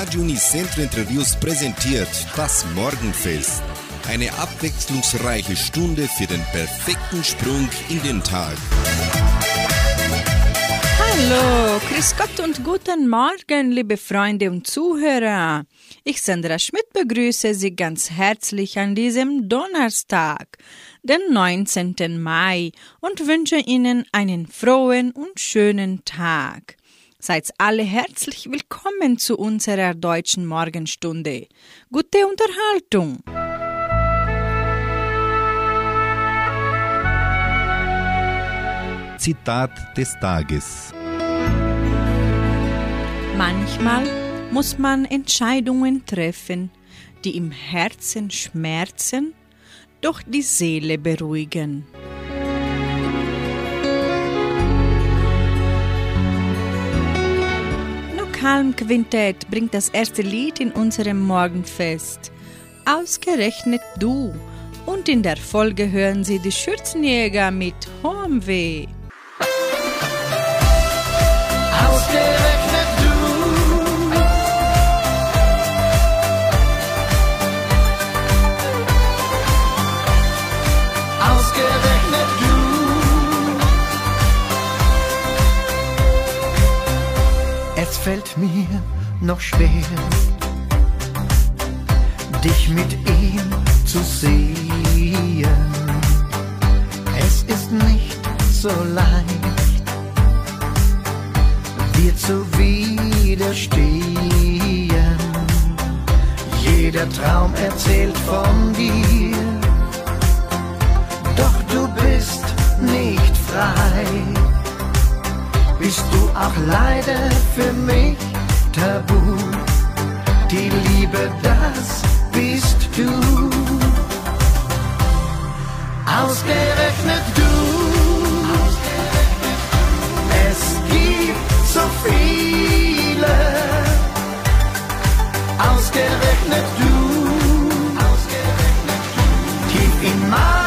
Radio Unicentro Entre Rios präsentiert das Morgenfest. Eine abwechslungsreiche Stunde für den perfekten Sprung in den Tag. Hallo, Grüß Gott und guten Morgen, liebe Freunde und Zuhörer. Ich, Sandra Schmidt, begrüße Sie ganz herzlich an diesem Donnerstag, den 19. Mai, und wünsche Ihnen einen frohen und schönen Tag. Seid alle herzlich willkommen zu unserer deutschen Morgenstunde. Gute Unterhaltung! Zitat des Tages. Manchmal muss man Entscheidungen treffen, die im Herzen schmerzen, doch die Seele beruhigen. Kalm Quintett bringt das erste Lied in unserem Morgenfest. Ausgerechnet du. Und in der Folge hören Sie die Schürzenjäger mit Hohmweh. Fällt mir noch schwer, dich mit ihm zu sehen. Es ist nicht so leicht dir zu widerstehen. Jeder Traum erzählt von dir, doch du bist nicht frei. Bist du auch leider für mich tabu? Die Liebe, das bist du. Ausgerechnet du. Es gibt so viele. Ausgerechnet du. Tief in meinem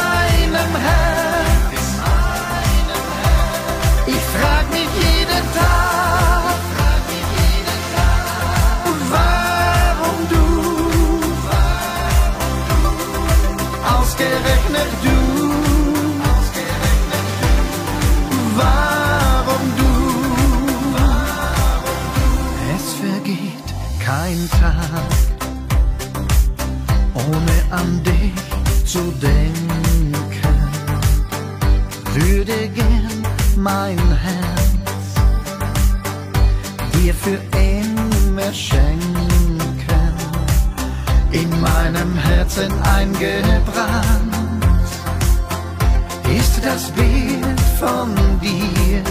zu denken. Würde gern mein Herz dir für immer schenken. In meinem Herzen eingebrannt ist das Bild von dir.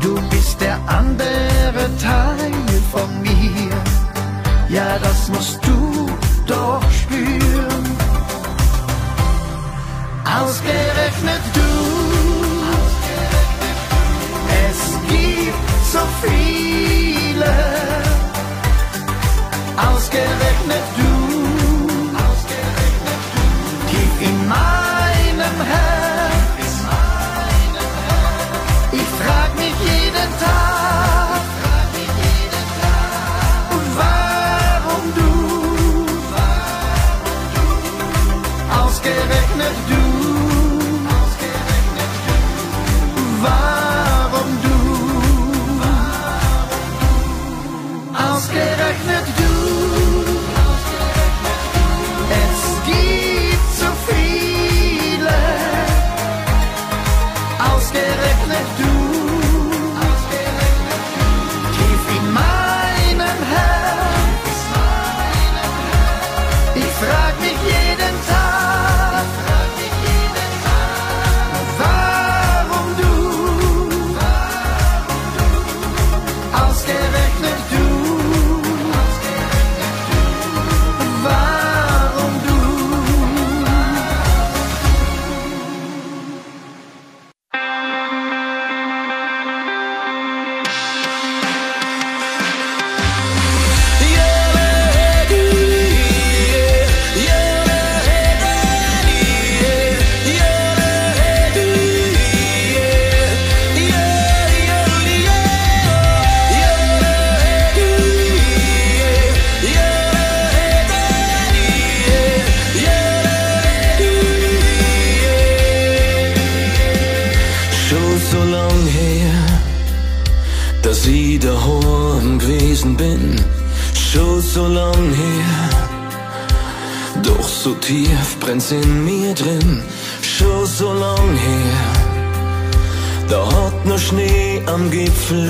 Du bist der andere Teil von mir. Ja, das musst du doch spüren. Ausgerechnet du. Es gibt so viele. Ausgerechnet du.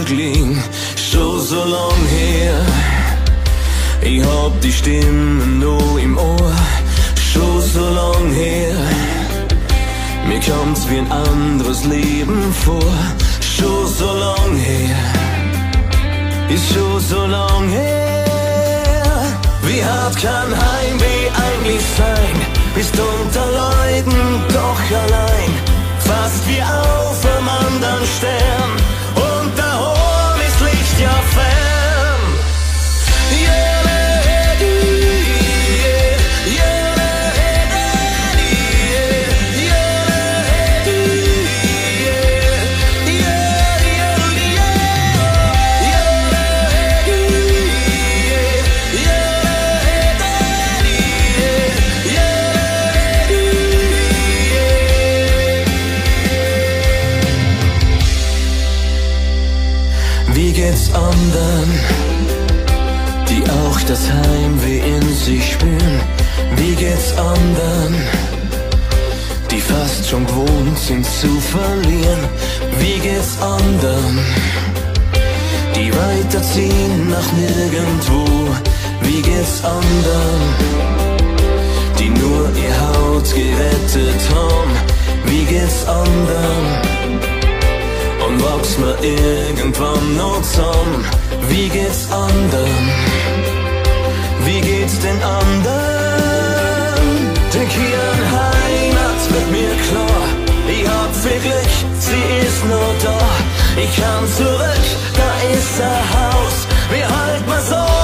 Gelegen. Schon so lang her. Ich hab die Stimme nur im Ohr. Schon so lang her. Mir kommt's wie ein anderes Leben vor, schon so lang her, ist schon so lang her. Wie hart kann Heimweh eigentlich sein? Bist unter Leuten doch allein, fast wie auf einem anderen Stern. Und da oben ist Licht ja fern. Anderen, die auch das Heimweh in sich spüren? Wie geht's anderen, die fast schon gewohnt sind zu verlieren? Wie geht's anderen, die weiterziehen nach nirgendwo? Wie geht's anderen, die nur ihr Haut gerettet haben? Wie geht's anderen? Wachs mir irgendwann noch zusammen. Wie geht's anderen? Wie geht's den anderen? Denk hier an Heimat wird mir klar. Ich hab viel Glück, sie ist nur da. Ich kann zurück, da ist ein Haus. Wir halten mal so,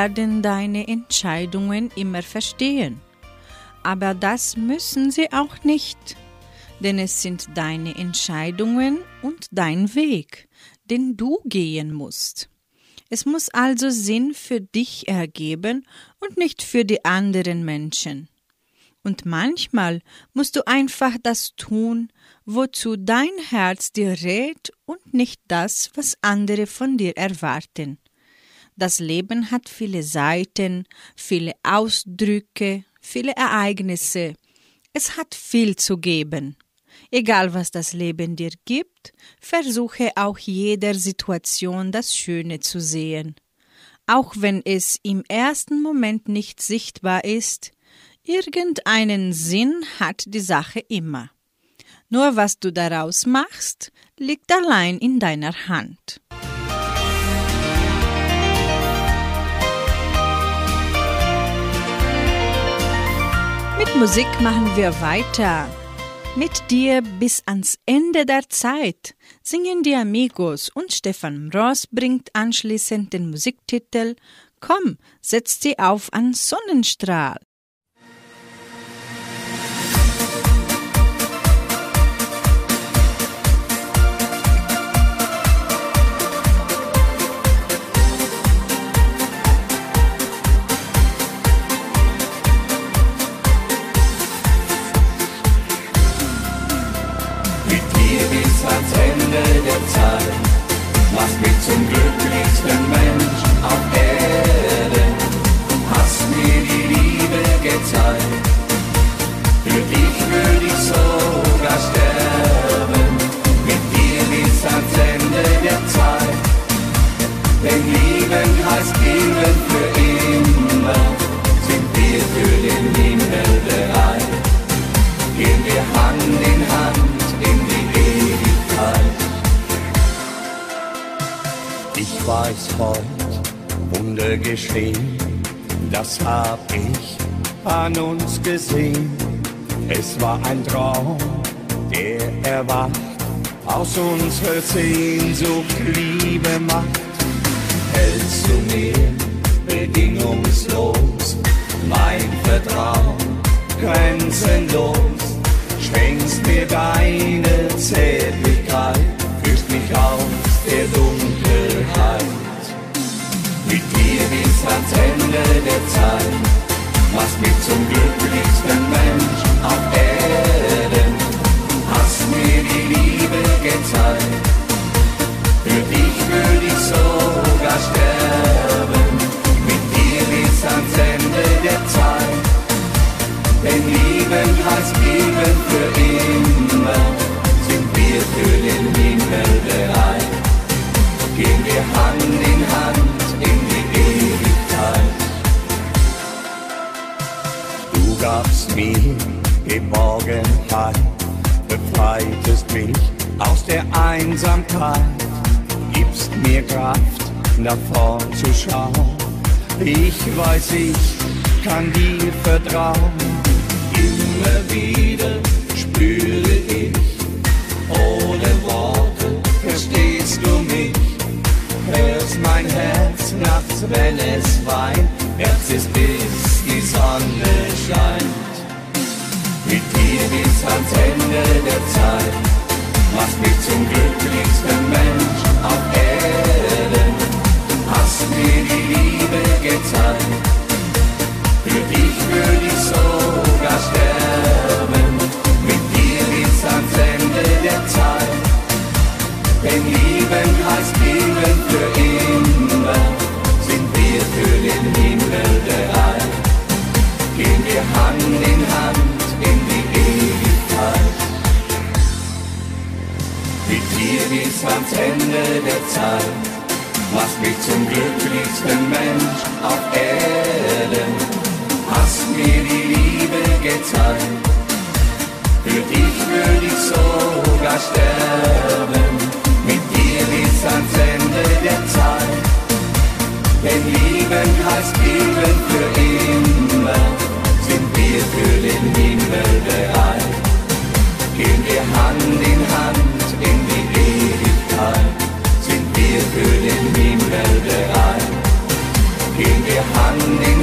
werden deine Entscheidungen immer verstehen. Aber das müssen sie auch nicht, denn es sind deine Entscheidungen und dein Weg, den du gehen musst. Es muss also Sinn für dich ergeben und nicht für die anderen Menschen. Und manchmal musst du einfach das tun, wozu dein Herz dir rät und nicht das, was andere von dir erwarten. Das Leben hat viele Seiten, viele Ausdrücke, viele Ereignisse. Es hat viel zu geben. Egal was das Leben dir gibt, versuche auch jeder Situation das Schöne zu sehen. Auch wenn es im ersten Moment nicht sichtbar ist, irgendeinen Sinn hat die Sache immer. Nur was du daraus machst, liegt allein in deiner Hand. Mit Musik machen wir weiter. Mit dir bis ans Ende der Zeit singen die Amigos und Stefan Ross bringt anschließend den Musiktitel Komm, setz sie auf an Sonnenstrahl. zur Zeit. Mach mich zum glücklichsten Mensch auf Erden. Hast mir die Liebe gezeigt. Für dich würde ich sogar sterben. Mit dir bis ans Ende der Zeit. Denn Lieben heißt Leben für immer. Sind wir für den Himmel bereit? Gehen wir Hand in Hand. Ich weiß heute, Wunder geschehen, das hab ich an uns gesehen. Es war ein Traum, der erwacht, aus unserer Sehnsucht Liebe macht. Hältst du mir bedingungslos mein Vertrauen grenzenlos? Schenkst mir deine Zärtlichkeit, führst mich aus der Dunkelheit. Mit dir bis ans Ende der Zeit, machst mich zum glücklichsten Mensch auf Erden. Hast mir die Liebe gezeigt, für dich würde ich sogar sterben. Mit dir bis ans Ende der Zeit, denn Lieben heißt Lieben für immer. Sind wir für den Himmel bereit, gehen wir Hand in Hand in die Ewigkeit. Du gabst mir Geborgenheit, befreitest mich aus der Einsamkeit, gibst mir Kraft, nach vorn zu schauen. Ich weiß, ich kann dir vertrauen. Immer wieder spüre ich, ohne Worte verstehst du mich. Hörst mein Herz nachts, wenn es weint, Herz ist bis die Sonne scheint. Mit dir bis ans Ende der Zeit, machst mich zum glücklichsten Mensch auf Erden. Hast mir die Liebe gezeigt, für dich würde ich sogar sterben. Denn Lieben heißt Leben für immer. Sind wir für den Himmel bereit, gehen wir Hand in Hand in die Ewigkeit. Mit dir bis ans Ende der Zeit, machst mich zum glücklichsten Mensch auf Erden. Hast mir die Liebe gezeigt, für dich würde ich sogar sterben. Bis ans Ende der Zeit, denn Lieben heißt Leben für immer. Sind wir für den Himmel bereit, gehen wir Hand in Hand in die Ewigkeit. Sind wir für den Himmel bereit, gehen wir Hand in Hand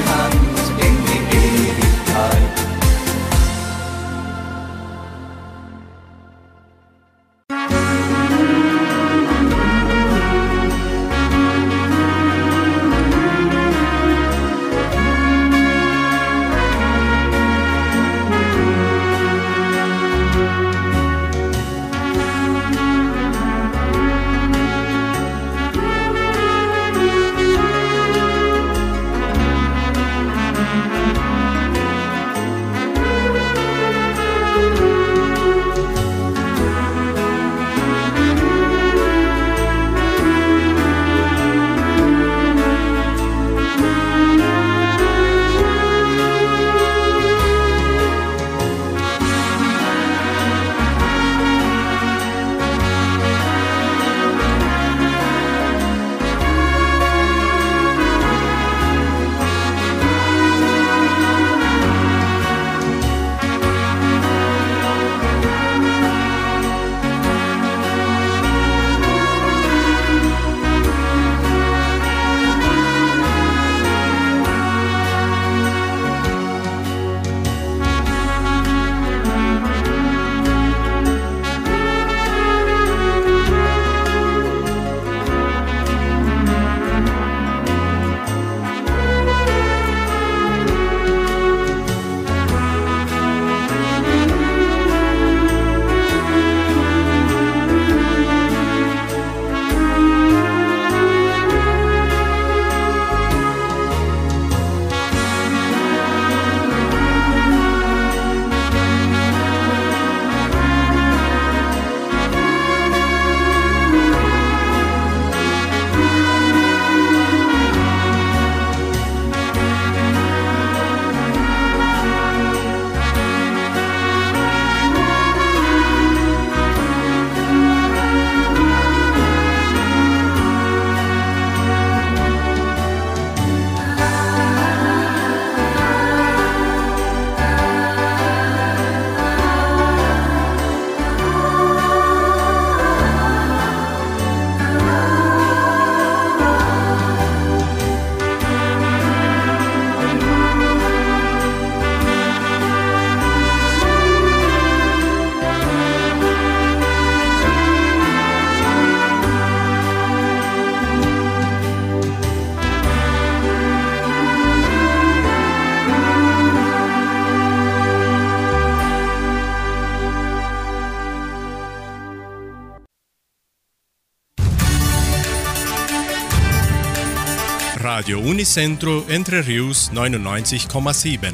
Radio Unicentro Entre Rius 99,7.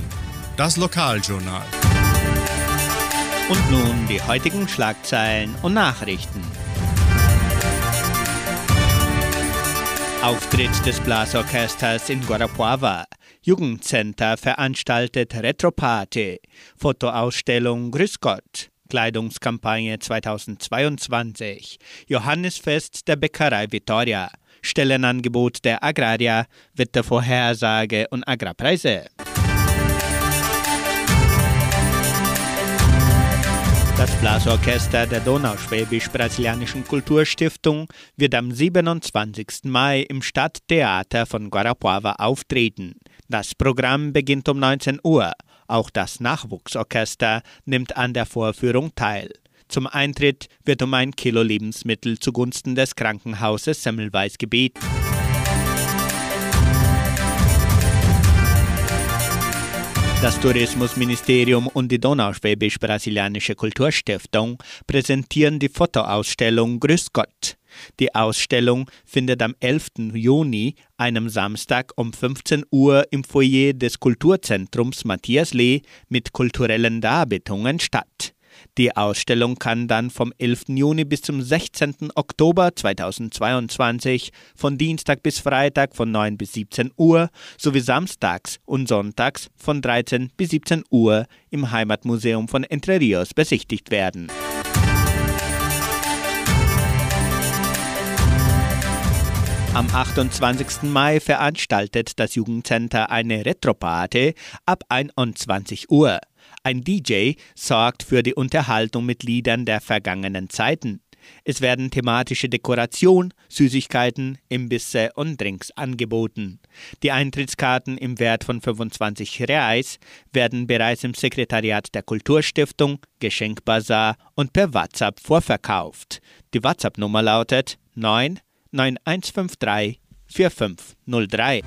Das Lokaljournal. Und nun die heutigen Schlagzeilen und Nachrichten. Auftritt des Blasorchesters in Guarapuava. Jugendcenter veranstaltet Retroparty. Fotoausstellung Grüß Gott. Kleidungskampagne 2022. Johannisfest der Bäckerei Vittoria. Stellenangebot der Agraria, Wettervorhersage und Agrarpreise. Das Blasorchester der Donauschwäbisch-Brasilianischen Kulturstiftung wird am 27. Mai im Stadttheater von Guarapuava auftreten. Das Programm beginnt um 19 Uhr. Auch das Nachwuchsorchester nimmt an der Vorführung teil. Zum Eintritt wird um ein Kilo Lebensmittel zugunsten des Krankenhauses Semmelweis gebeten. Das Tourismusministerium und die Donauschwäbisch-Brasilianische Kulturstiftung präsentieren die Fotoausstellung Grüß Gott. Die Ausstellung findet am 11. Juni, einem Samstag um 15 Uhr im Foyer des Kulturzentrums Matthias Lee mit kulturellen Darbietungen statt. Die Ausstellung kann dann vom 11. Juni bis zum 16. Oktober 2022 von Dienstag bis Freitag von 9 bis 17 Uhr sowie samstags und sonntags von 13 bis 17 Uhr im Heimatmuseum von Entre Rios besichtigt werden. Am 28. Mai veranstaltet das Jugendcenter eine Retroparty ab 21 Uhr. Ein DJ sorgt für die Unterhaltung mit Liedern der vergangenen Zeiten. Es werden thematische Dekoration, Süßigkeiten, Imbisse und Drinks angeboten. Die Eintrittskarten im Wert von 25 Reais werden bereits im Sekretariat der Kulturstiftung, Geschenkbazar und per WhatsApp vorverkauft. Die WhatsApp-Nummer lautet 9 9153 4503.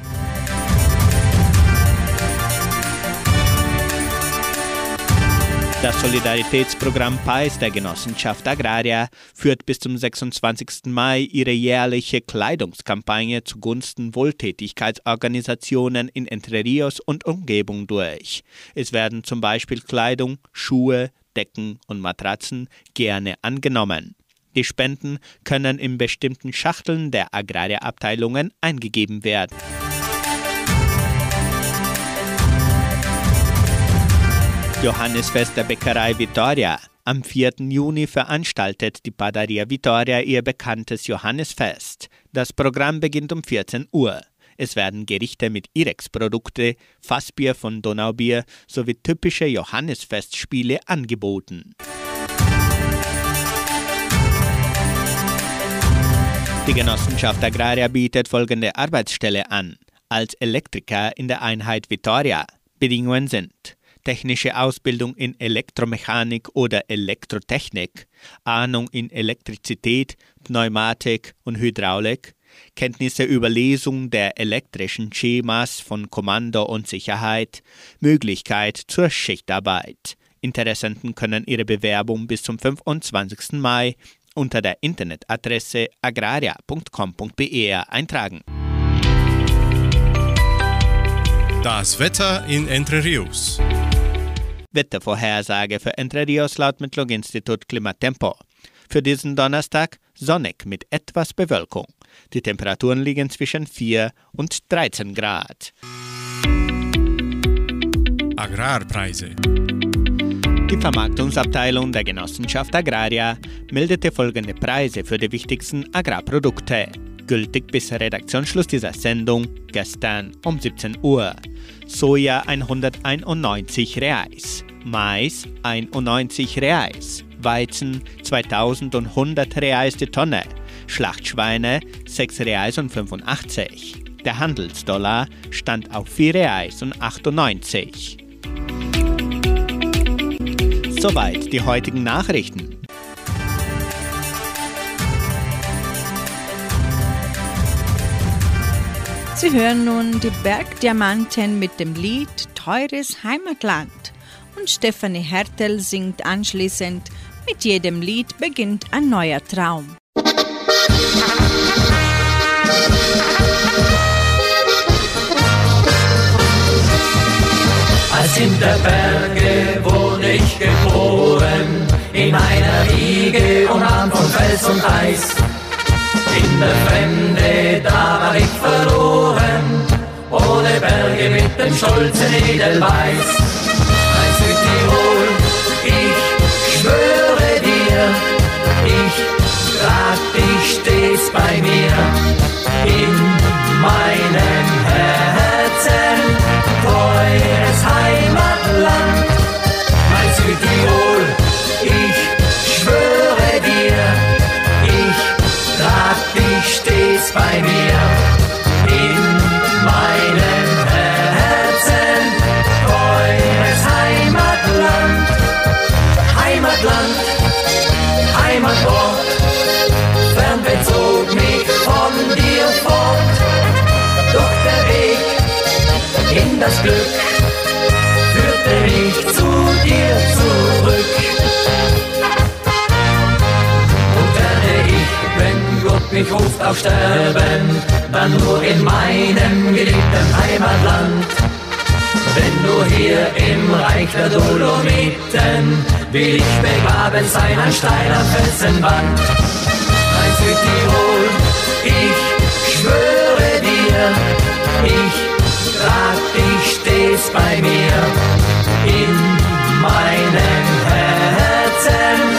Das Solidaritätsprogramm PAIS der Genossenschaft Agraria führt bis zum 26. Mai ihre jährliche Kleidungskampagne zugunsten Wohltätigkeitsorganisationen in Entre Rios und Umgebung durch. Es werden zum Beispiel Kleidung, Schuhe, Decken und Matratzen gerne angenommen. Die Spenden können in bestimmten Schachteln der Agrarabteilungen eingegeben werden. Johannisfest der Bäckerei Vittoria. Am 4. Juni veranstaltet die Padaria Vittoria ihr bekanntes Johannisfest. Das Programm beginnt um 14 Uhr. Es werden Gerichte mit Irex-Produkte, Fassbier von Donaubier sowie typische Johannisfestspiele angeboten. Die Genossenschaft Agraria bietet folgende Arbeitsstelle an. Als Elektriker in der Einheit Vittoria. Bedingungen sind technische Ausbildung in Elektromechanik oder Elektrotechnik, Ahnung in Elektrizität, Pneumatik und Hydraulik, Kenntnisse über Lesung der elektrischen Schemas von Kommando und Sicherheit, Möglichkeit zur Schichtarbeit. Interessenten können ihre Bewerbung bis zum 25. Mai unter der Internetadresse agraria.com.br eintragen. Das Wetter in Entre Rios. Wettervorhersage für Entre Rios laut Metlog-Institut Klimatempo. Für diesen Donnerstag sonnig mit etwas Bewölkung. Die Temperaturen liegen zwischen 4 und 13 Grad. Agrarpreise. Die Vermarktungsabteilung der Genossenschaft Agraria meldete folgende Preise für die wichtigsten Agrarprodukte. Gültig bis Redaktionsschluss dieser Sendung gestern um 17 Uhr. Soja 191 Reais, Mais 91 Reais, Weizen 2100 Reais die Tonne, Schlachtschweine 6 Reais und 85. Der Handelsdollar stand auf 4 Reais und 98. Soweit die heutigen Nachrichten. Sie hören nun die Bergdiamanten mit dem Lied Teures Heimatland. Und Stefanie Hertel singt anschließend, mit jedem Lied beginnt ein neuer Traum. Als hinter Berge ich geboren, in einer Wiege umarmt von Fels und Eis. In der Fremde, da war ich verloren, ohne Berge mit dem stolzen Edelweiß. Bei Südtirol, ich schwöre dir, ich trag dich stets bei mir in meinem Herzen. mich ruft auf Sterben, dann nur in meinem geliebten Heimatland. Wenn du hier im Reich der Dolomiten will ich begraben sein an steiler Felsenwand. Mein Südtirol, ich schwöre dir, ich trag dich stets bei mir in meinem Herzen.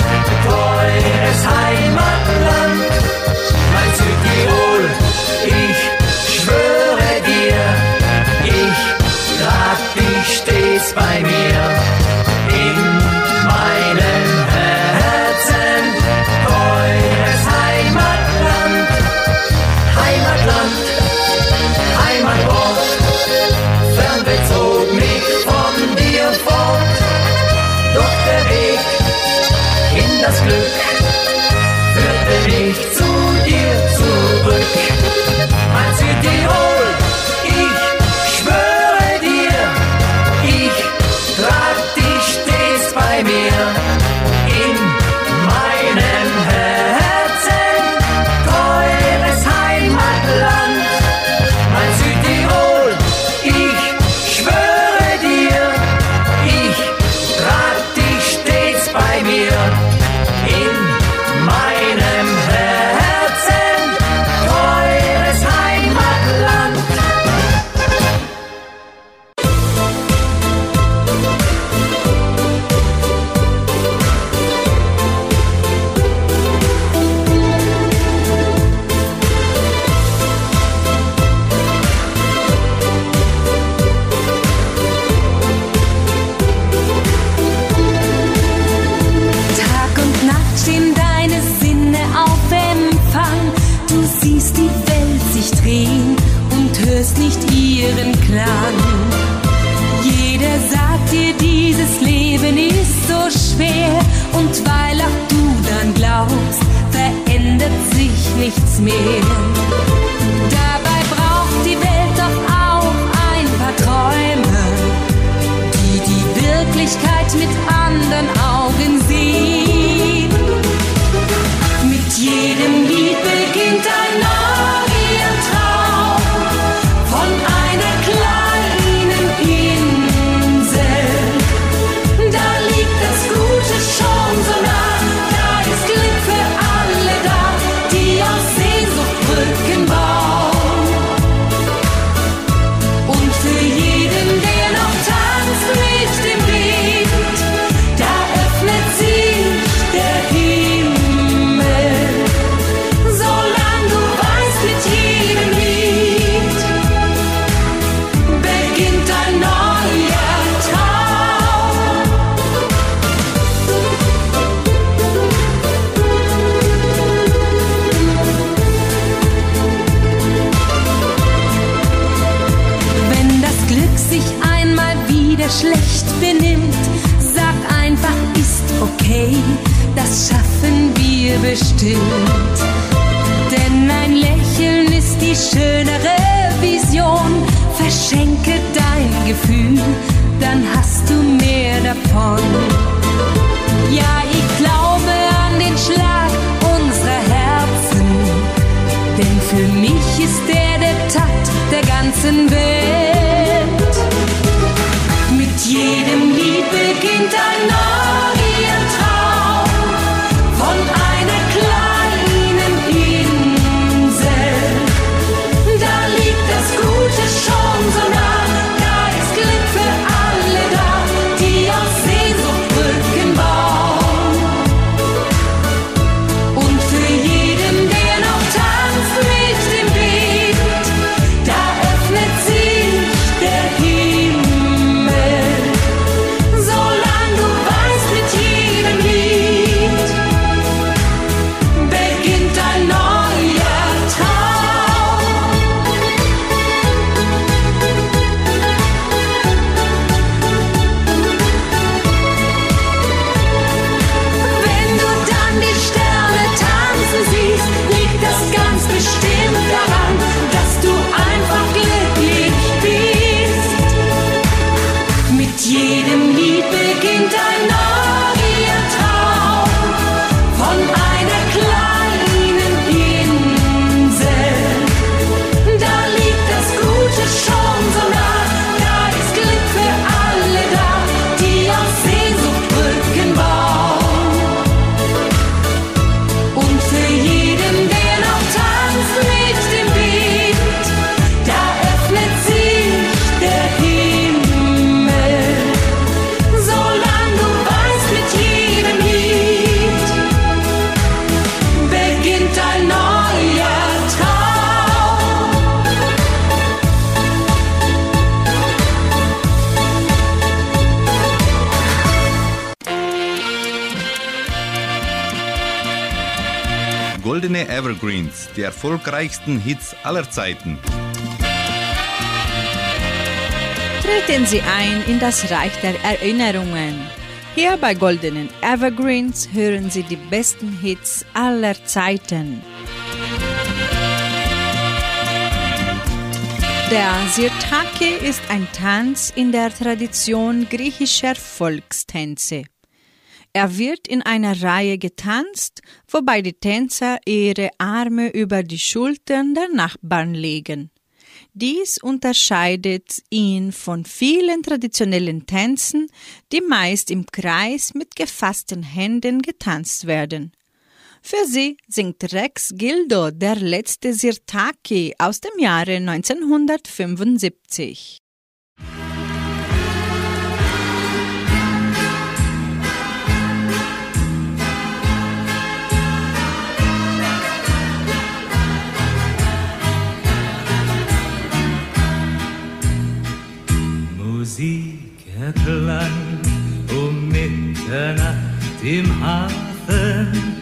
Evergreens, die erfolgreichsten Hits aller Zeiten. Treten Sie ein in das Reich der Erinnerungen. Hier bei Goldenen Evergreens hören Sie die besten Hits aller Zeiten. Der Sirtaki ist ein Tanz in der Tradition griechischer Volkstänze. Er wird in einer Reihe getanzt, wobei die Tänzer ihre Arme über die Schultern der Nachbarn legen. Dies unterscheidet ihn von vielen traditionellen Tänzen, die meist im Kreis mit gefassten Händen getanzt werden. Für sie singt Rex Gildo der letzte Sirtaki aus dem Jahre 1975. im Hafen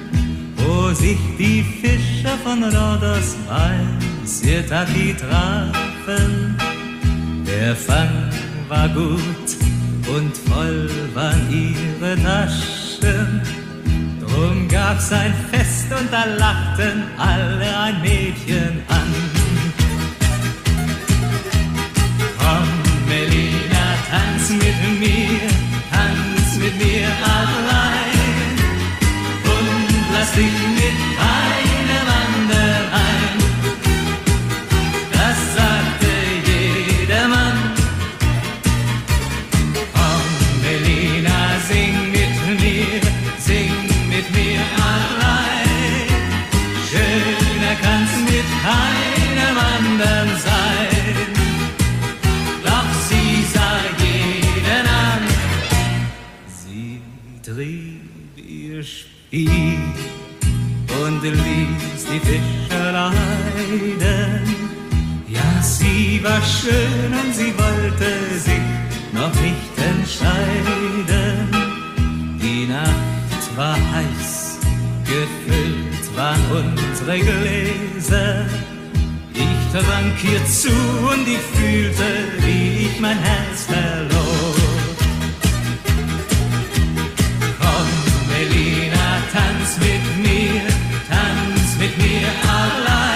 wo sich die Fischer von Rhodos bei Sirtaki trafen. Der Fang war gut und voll waren ihre Taschen. Drum gab's ein Fest und da lachten alle ein Mädchen an. Komm, Melina, tanz mit mir, tanz mit mir allein sickness. War schön und sie wollte sich noch nicht entscheiden. Die Nacht war heiß, gefüllt waren unsere Gläser. Ich trank ihr zu und ich fühlte, wie ich mein Herz verlor. Komm, Melina, tanz mit mir mit mir allein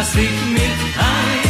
lass dich mit keinem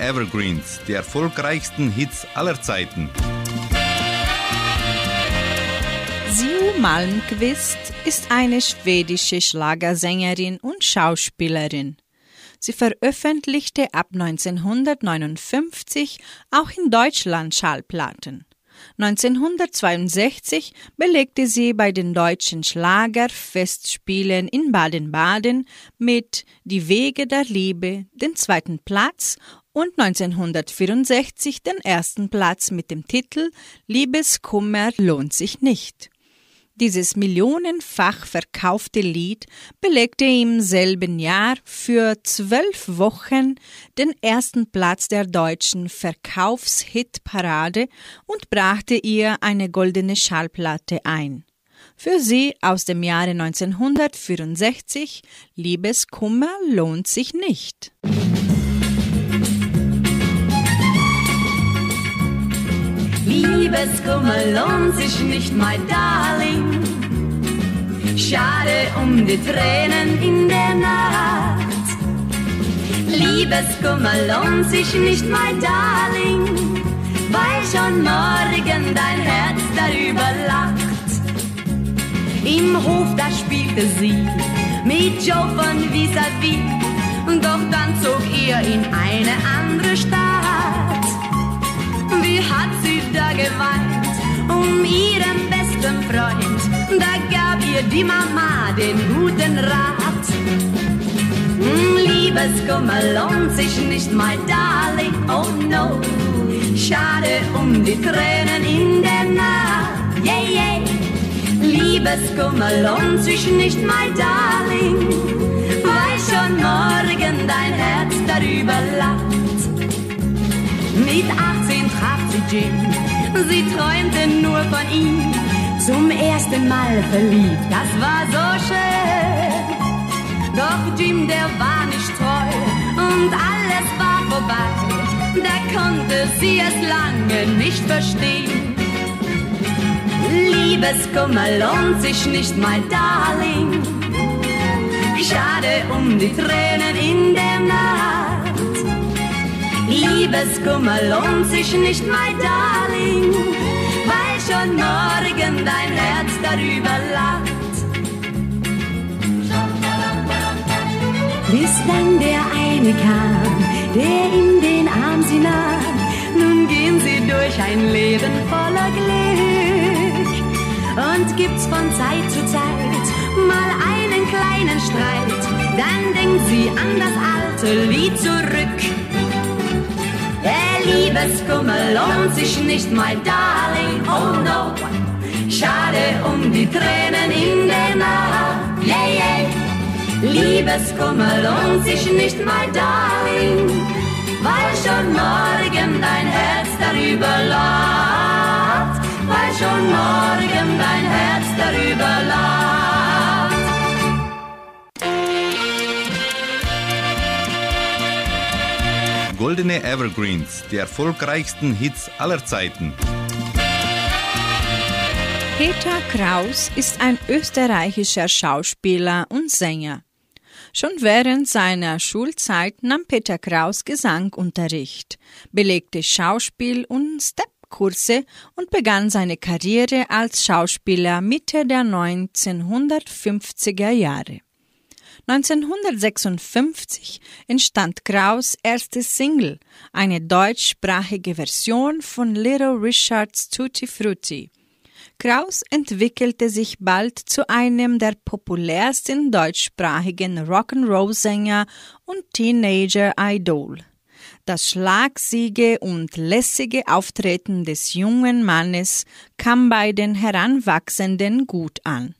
Evergreens, die erfolgreichsten Hits aller Zeiten. Siu Malmqvist ist eine schwedische Schlagersängerin und Schauspielerin. Sie veröffentlichte ab 1959 auch in Deutschland Schallplatten. 1962 belegte sie bei den deutschen Schlagerfestspielen in Baden-Baden mit Die Wege der Liebe den zweiten Platz und 1964 den ersten Platz mit dem Titel Liebeskummer lohnt sich nicht. Dieses millionenfach verkaufte Lied belegte im selben Jahr für zwölf Wochen den ersten Platz der deutschen Verkaufshitparade und brachte ihr eine goldene Schallplatte ein. Für sie aus dem Jahre 1964 Liebeskummer lohnt sich nicht. Liebeskummer lohnt sich nicht, mein Darling. Schade um die Tränen in der Nacht. Liebeskummer lohnt sich nicht, mein Darling, weil schon morgen dein Herz darüber lacht. Im Hof, da spielte sie mit Joe von Vis-a-vis, doch dann zog er in eine andere Stadt. Die Mama den guten Rat. Hm, Liebeskummer lohnt sich nicht, my darling, oh no. Schade um die Tränen in der Nacht, yeah, yeah. Liebeskummer lohnt sich nicht, my darling, weil schon morgen dein Herz darüber lacht. Mit 18 traf sie Jim, sie träumte nur von ihm. Zum ersten Mal verliebt, das war so schön. Doch Jim, der war nicht treu und alles war vorbei. Da konnte sie es lange nicht verstehen. Liebeskummer lohnt sich nicht, mein Darling. Schade um die Tränen in der Nacht. Liebeskummer lohnt sich nicht, mein Darling, schon morgen dein Herz darüber lacht. Bis dann der eine kam, der in den Arm sie nahm, nun gehen sie durch ein Leben voller Glück. Und gibt's von Zeit zu Zeit mal einen kleinen Streit, dann denkt sie an das alte Lied zurück. Liebeskummer lohnt sich nicht, mein Darling, oh no. Schade um die Tränen in der Nacht, yeah, yeah. Liebeskummer lohnt sich nicht, mein Darling, weil schon morgen dein Herz darüber lacht, weil schon morgen dein Herz darüber lacht. Goldene Evergreens, die erfolgreichsten Hits aller Zeiten. Peter Kraus ist ein österreichischer Schauspieler und Sänger. Schon während seiner Schulzeit nahm Peter Kraus Gesangunterricht, belegte Schauspiel- und Stepkurse und begann seine Karriere als Schauspieler Mitte der 1950er Jahre. 1956 entstand Kraus' erste Single, eine deutschsprachige Version von Little Richards Tutti Frutti. Kraus entwickelte sich bald zu einem der populärsten deutschsprachigen Rock'n'Roll-Sänger und Teenager-Idol. Das schlagsiege und lässige Auftreten des jungen Mannes kam bei den Heranwachsenden gut an.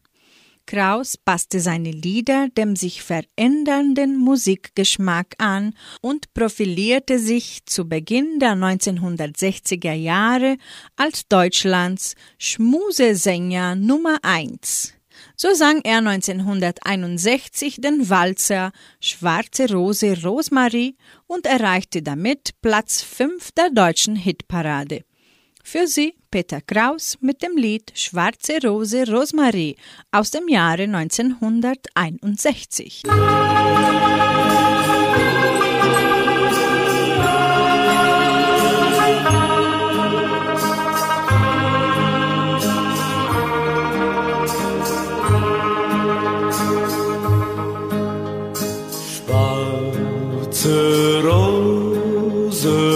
Kraus passte seine Lieder dem sich verändernden Musikgeschmack an und profilierte sich zu Beginn der 1960er Jahre als Deutschlands Schmusesänger Nummer 1. So sang er 1961 den Walzer Schwarze Rose Rosmarie und erreichte damit Platz 5 der deutschen Hitparade. Für sie Peter Kraus mit dem Lied Schwarze Rose Rosmarie aus dem Jahre 1961. Schwarze Rose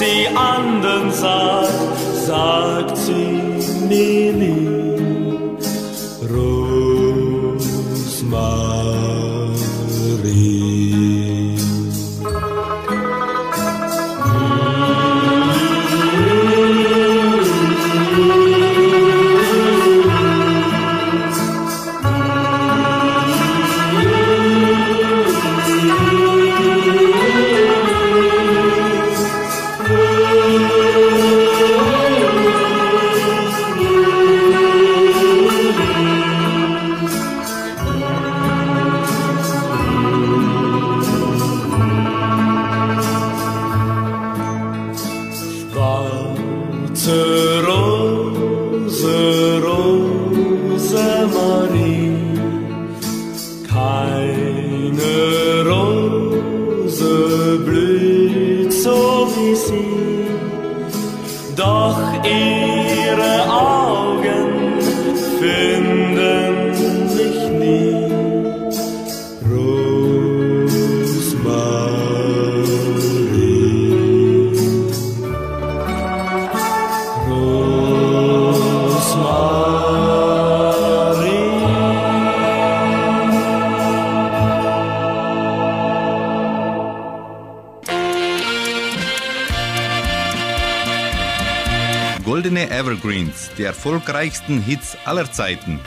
sie anderen sagt, sagt ihre Augen finden die erfolgreichsten Hits aller Zeiten.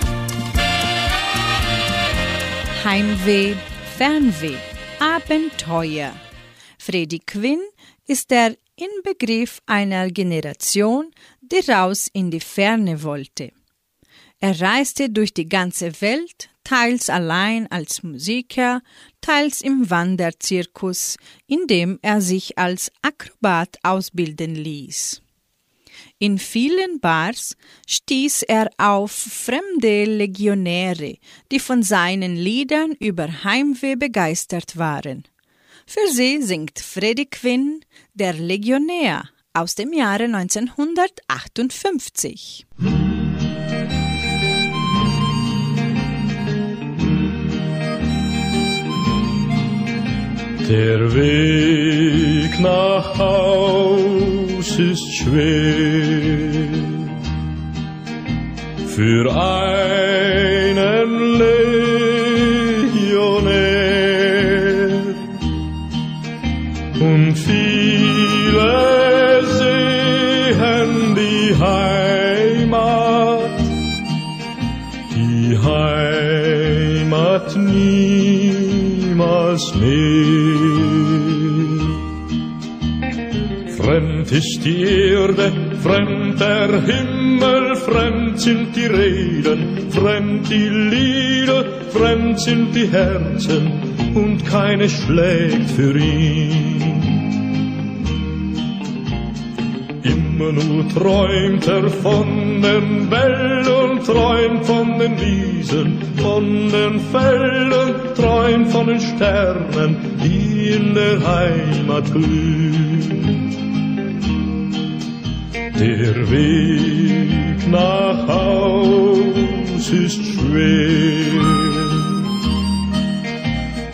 Heimweh, Fernweh, Abenteuer. Freddy Quinn ist der Inbegriff einer Generation, die raus in die Ferne wollte. Er reiste durch die ganze Welt, teils allein als Musiker, teils im Wanderzirkus, in dem er sich als Akrobat ausbilden ließ. In vielen Bars stieß er auf fremde Legionäre, die von seinen Liedern über Heimweh begeistert waren. Für sie singt Freddie Quinn Der Legionär aus dem Jahre 1958. Der Weg nach Haus ist schwer für einen Legionär und viele sehen die Heimat, die Heimat niemals mehr. Ist die Erde, fremd der Himmel, fremd sind die Reden, fremd die Lieder, fremd sind die Herzen und keine schlägt für ihn. Immer nur träumt er von den Wellen, träumt von den Wiesen, von den Feldern, träumt von den Sternen, die in der Heimat glühen. Der Weg nach Haus ist schwer.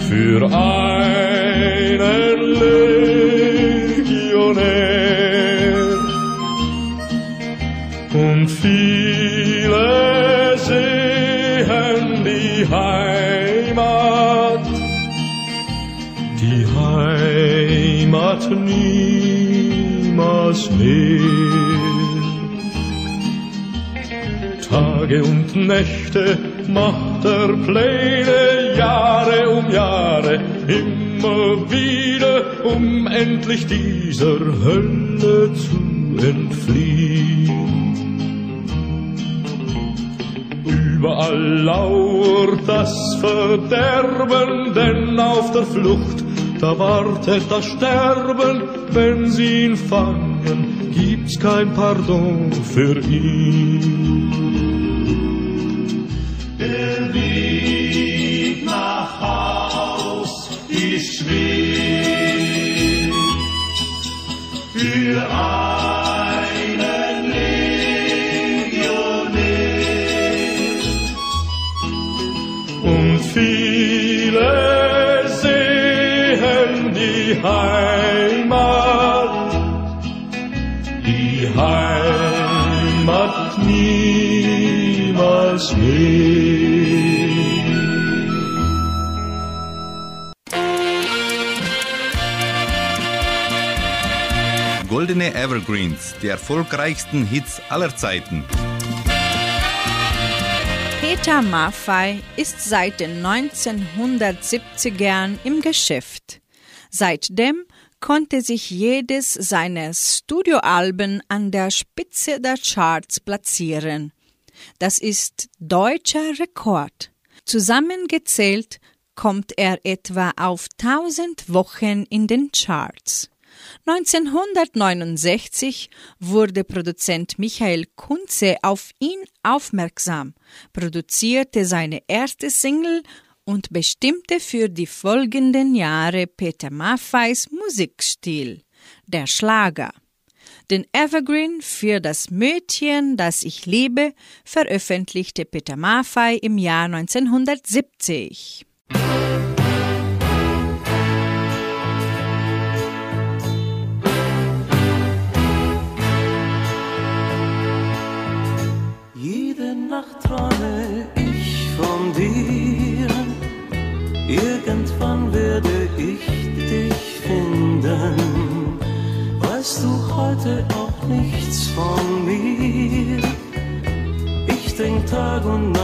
Für einen Legionär. Und viele sehen die Heimat, die Heimat niemals mehr. Tage und Nächte macht er Pläne, Jahre um Jahre, immer wieder, um endlich dieser Hölle zu entfliehen. Überall lauert das Verderben, denn auf der Flucht, da wartet das Sterben. Wenn sie ihn fangen, gibt's kein Pardon für ihn. Der Weg nach Haus ist schwer. Für einen Legionär. Und viele sehen die Heimat, Evergreens, die erfolgreichsten Hits aller Zeiten. Peter Maffei ist seit den 1970ern im Geschäft. Seitdem konnte sich jedes seiner Studioalben an der Spitze der Charts platzieren. Das ist deutscher Rekord. Zusammengezählt kommt er etwa auf 1000 Wochen in den Charts. 1969 wurde Produzent Michael Kunze auf ihn aufmerksam, produzierte seine erste Single und bestimmte für die folgenden Jahre Peter Maffeis Musikstil, der Schlager. Den Evergreen für das Mädchen, das ich liebe, veröffentlichte Peter Maffei im Jahr 1970. Irgendwann werde ich dich finden. Weißt du heute auch nichts von mir? Ich denk Tag und Nacht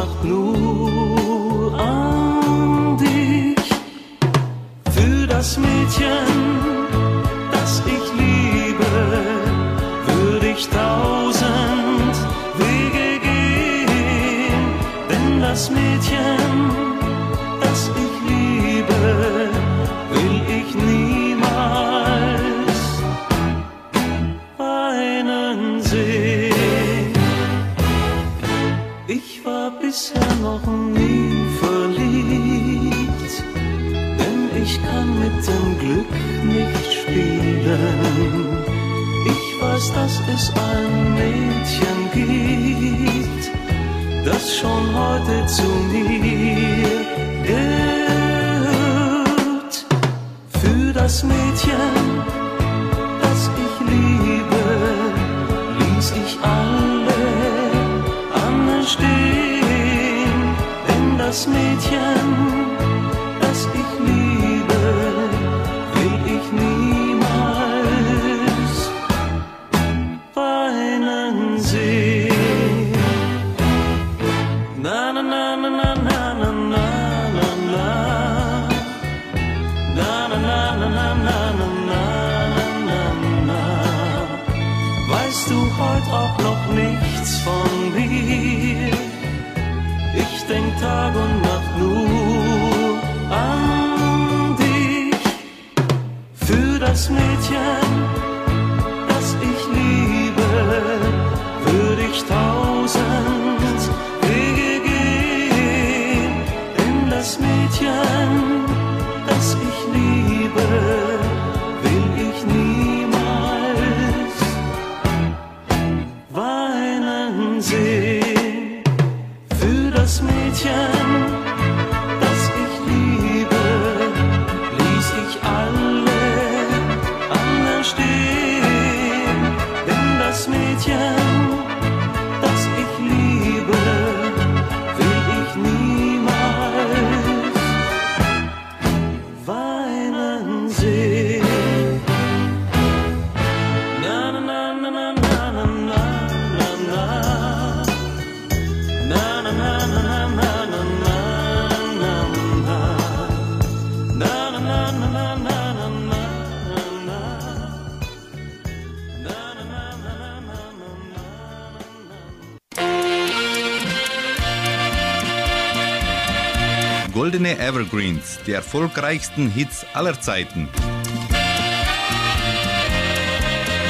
Die erfolgreichsten Hits aller Zeiten.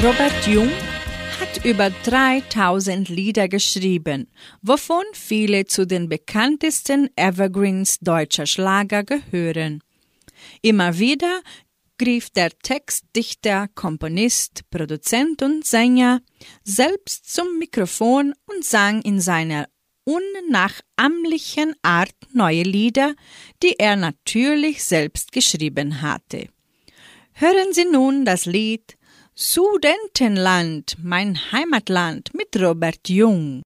Robert Jung hat über 3000 Lieder geschrieben, wovon viele zu den bekanntesten Evergreens deutscher Schlager gehören. Immer wieder griff der Textdichter, Komponist, Produzent und Sänger selbst zum Mikrofon und sang in seiner unnachahmlichen Art neue Lieder, die er natürlich selbst geschrieben hatte. Hören Sie nun das Lied Sudentenland, mein Heimatland mit Robert Jung.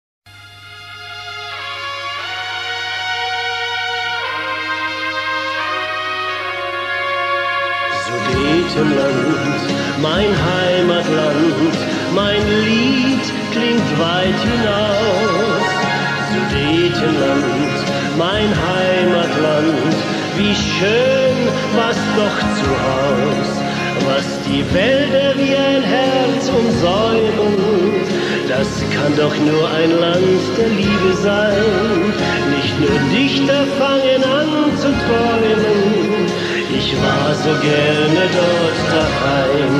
Sudetenland, mein Heimatland, mein Lied klingt weit hinaus. Sudetenland, mein Heimatland, wie schön war's doch zu Haus. Was die Wälder wie ein Herz umsäumen, das kann doch nur ein Land der Liebe sein. Nicht nur Dichter fangen an zu träumen, ich war so gerne dort daheim.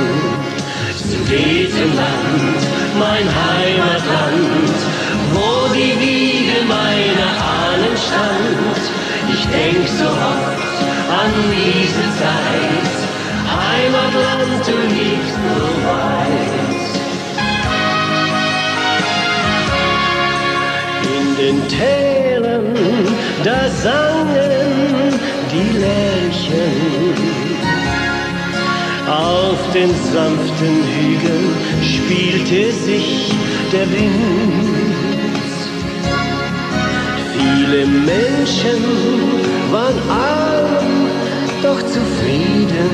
Sudetenland, mein Heimatland, wo die Wiege meiner Ahnen stand. Ich denk so oft an diese Zeit, Heimatland, du liegst so weit. In den Tälern, da sangen die Lerchen. Auf den sanften Hügeln spielte sich der Wind. Viele Menschen waren arm, doch zufrieden.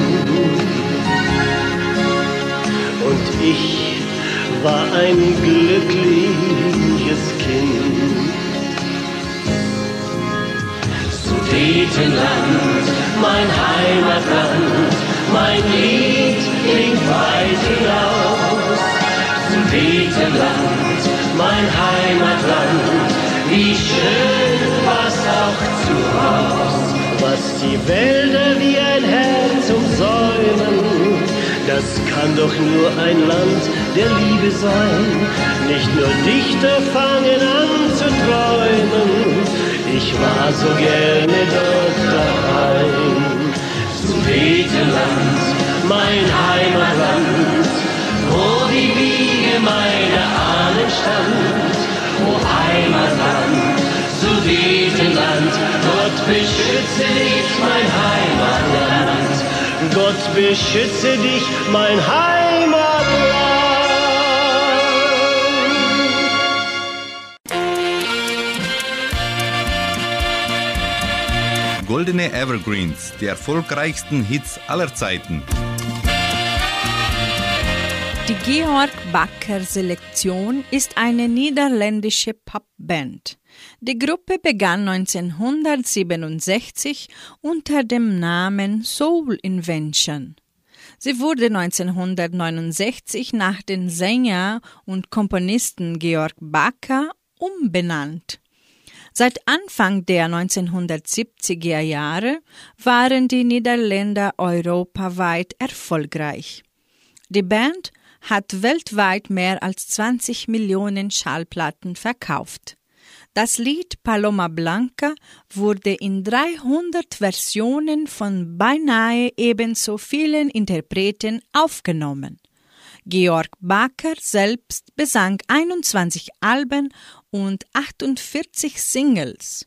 Und ich war ein glückliches Kind. Sudetenland, mein Heimatland, mein Lied klingt weit hinaus. Sudetenland, mein Heimatland, wie schön war's auch zu Haus. Was die Wälder wie ein Herz umsäumen, das kann doch nur ein Land der Liebe sein. Nicht nur Dichter fangen an zu träumen, ich war so gerne dort daheim. Beschütze dich, mein Heimatland. Gott beschütze dich, mein Heimatland. Goldene Evergreens, die erfolgreichsten Hits aller Zeiten. Georg Backer Selektion ist eine niederländische Popband. Die Gruppe begann 1967 unter dem Namen Soul Invention. Sie wurde 1969 nach dem Sänger und Komponisten Georg Backer umbenannt. Seit Anfang der 1970er Jahre waren die Niederländer europaweit erfolgreich. Die Band hat weltweit mehr als 20 Millionen Schallplatten verkauft. Das Lied Paloma Blanca wurde in 300 Versionen von beinahe ebenso vielen Interpreten aufgenommen. Georg Baker selbst besang 21 Alben und 48 Singles.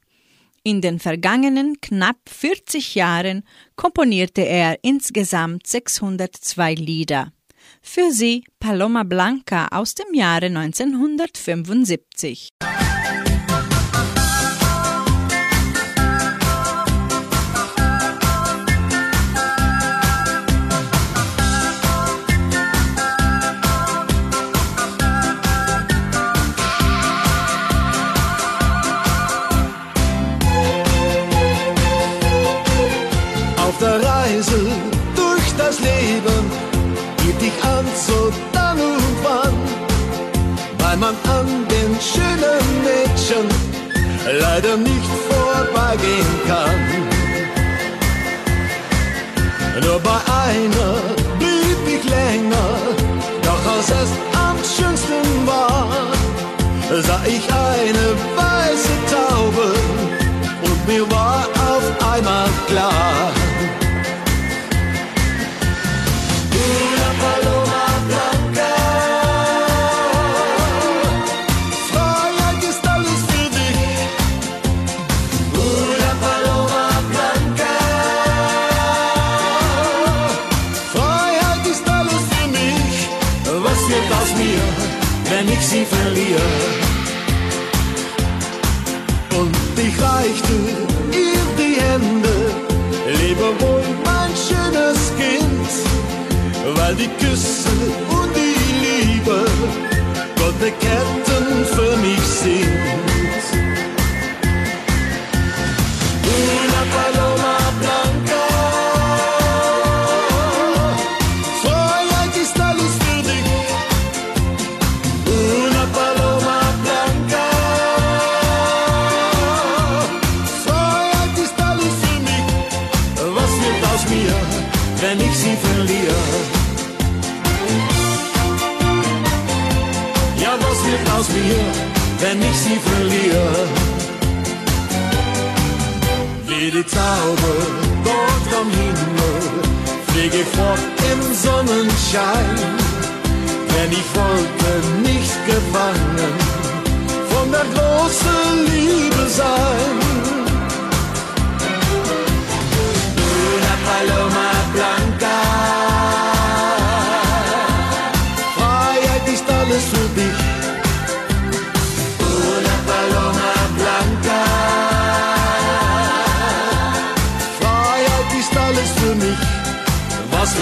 In den vergangenen knapp 40 Jahren komponierte er insgesamt 602 Lieder. Für sie Paloma Blanca aus dem Jahre 1975. Wie die Taube dort am Himmel fliege fort im Sonnenschein. Denn ich wollte nicht gefangen von der großen Liebe sein. Paloma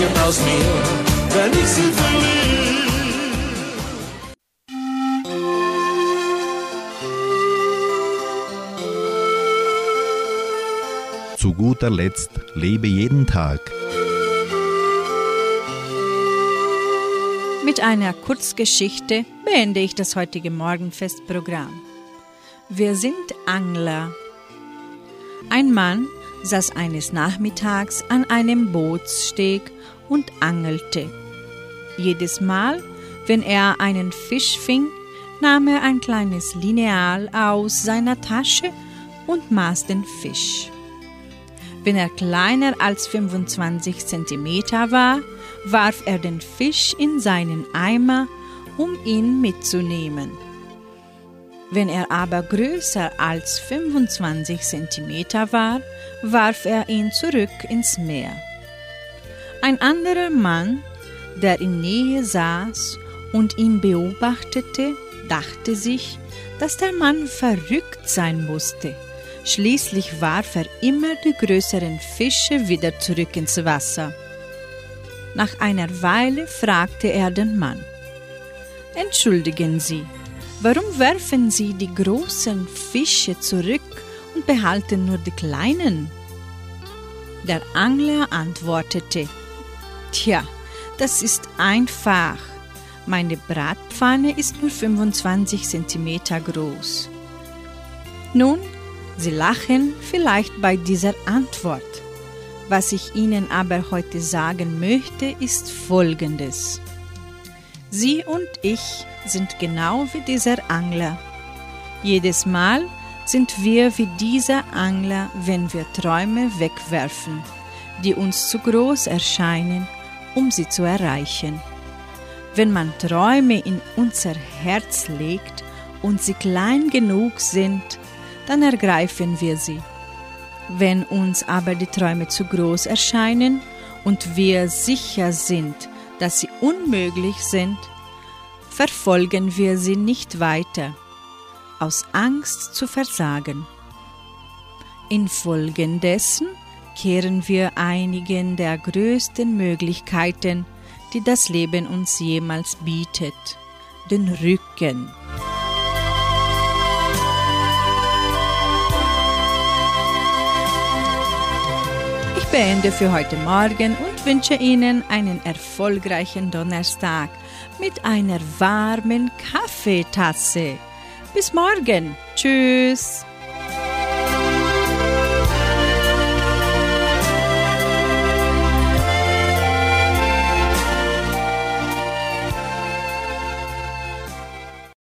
wird aus mir, wenn ich sie verliere? Zu guter Letzt lebe jeden Tag. Mit einer Kurzgeschichte beende ich das heutige Morgenfestprogramm. Wir sind Angler. Ein Mann saß eines Nachmittags an einem Bootssteg und angelte. Jedes Mal, wenn er einen Fisch fing, nahm er ein kleines Lineal aus seiner Tasche und maß den Fisch. Wenn er kleiner als 25 cm war, warf er den Fisch in seinen Eimer, um ihn mitzunehmen. Wenn er aber größer als 25 cm war, warf er ihn zurück ins Meer. Ein anderer Mann, der in Nähe saß und ihn beobachtete, dachte sich, dass der Mann verrückt sein musste. Schließlich warf er immer die größeren Fische wieder zurück ins Wasser. Nach einer Weile fragte er den Mann, Entschuldigen Sie, warum werfen Sie die großen Fische zurück und behalten nur die kleinen? Der Angler antwortete, Tja, das ist einfach. Meine Bratpfanne ist nur 25 cm groß. Nun, Sie lachen vielleicht bei dieser Antwort. Was ich Ihnen aber heute sagen möchte, ist Folgendes. Sie und ich sind genau wie dieser Angler. Jedes Mal sind wir wie dieser Angler, wenn wir Träume wegwerfen, die uns zu groß erscheinen, um sie zu erreichen. Wenn man Träume in unser Herz legt und sie klein genug sind, dann ergreifen wir sie. Wenn uns aber die Träume zu groß erscheinen und wir sicher sind, dass sie unmöglich sind, verfolgen wir sie nicht weiter, aus Angst zu versagen. Infolgedessen kehren wir einigen der größten Möglichkeiten, die das Leben uns jemals bietet, den Rücken. Ich beende für heute Morgen und wünsche Ihnen einen erfolgreichen Donnerstag mit einer warmen Kaffeetasse. Bis morgen. Tschüss.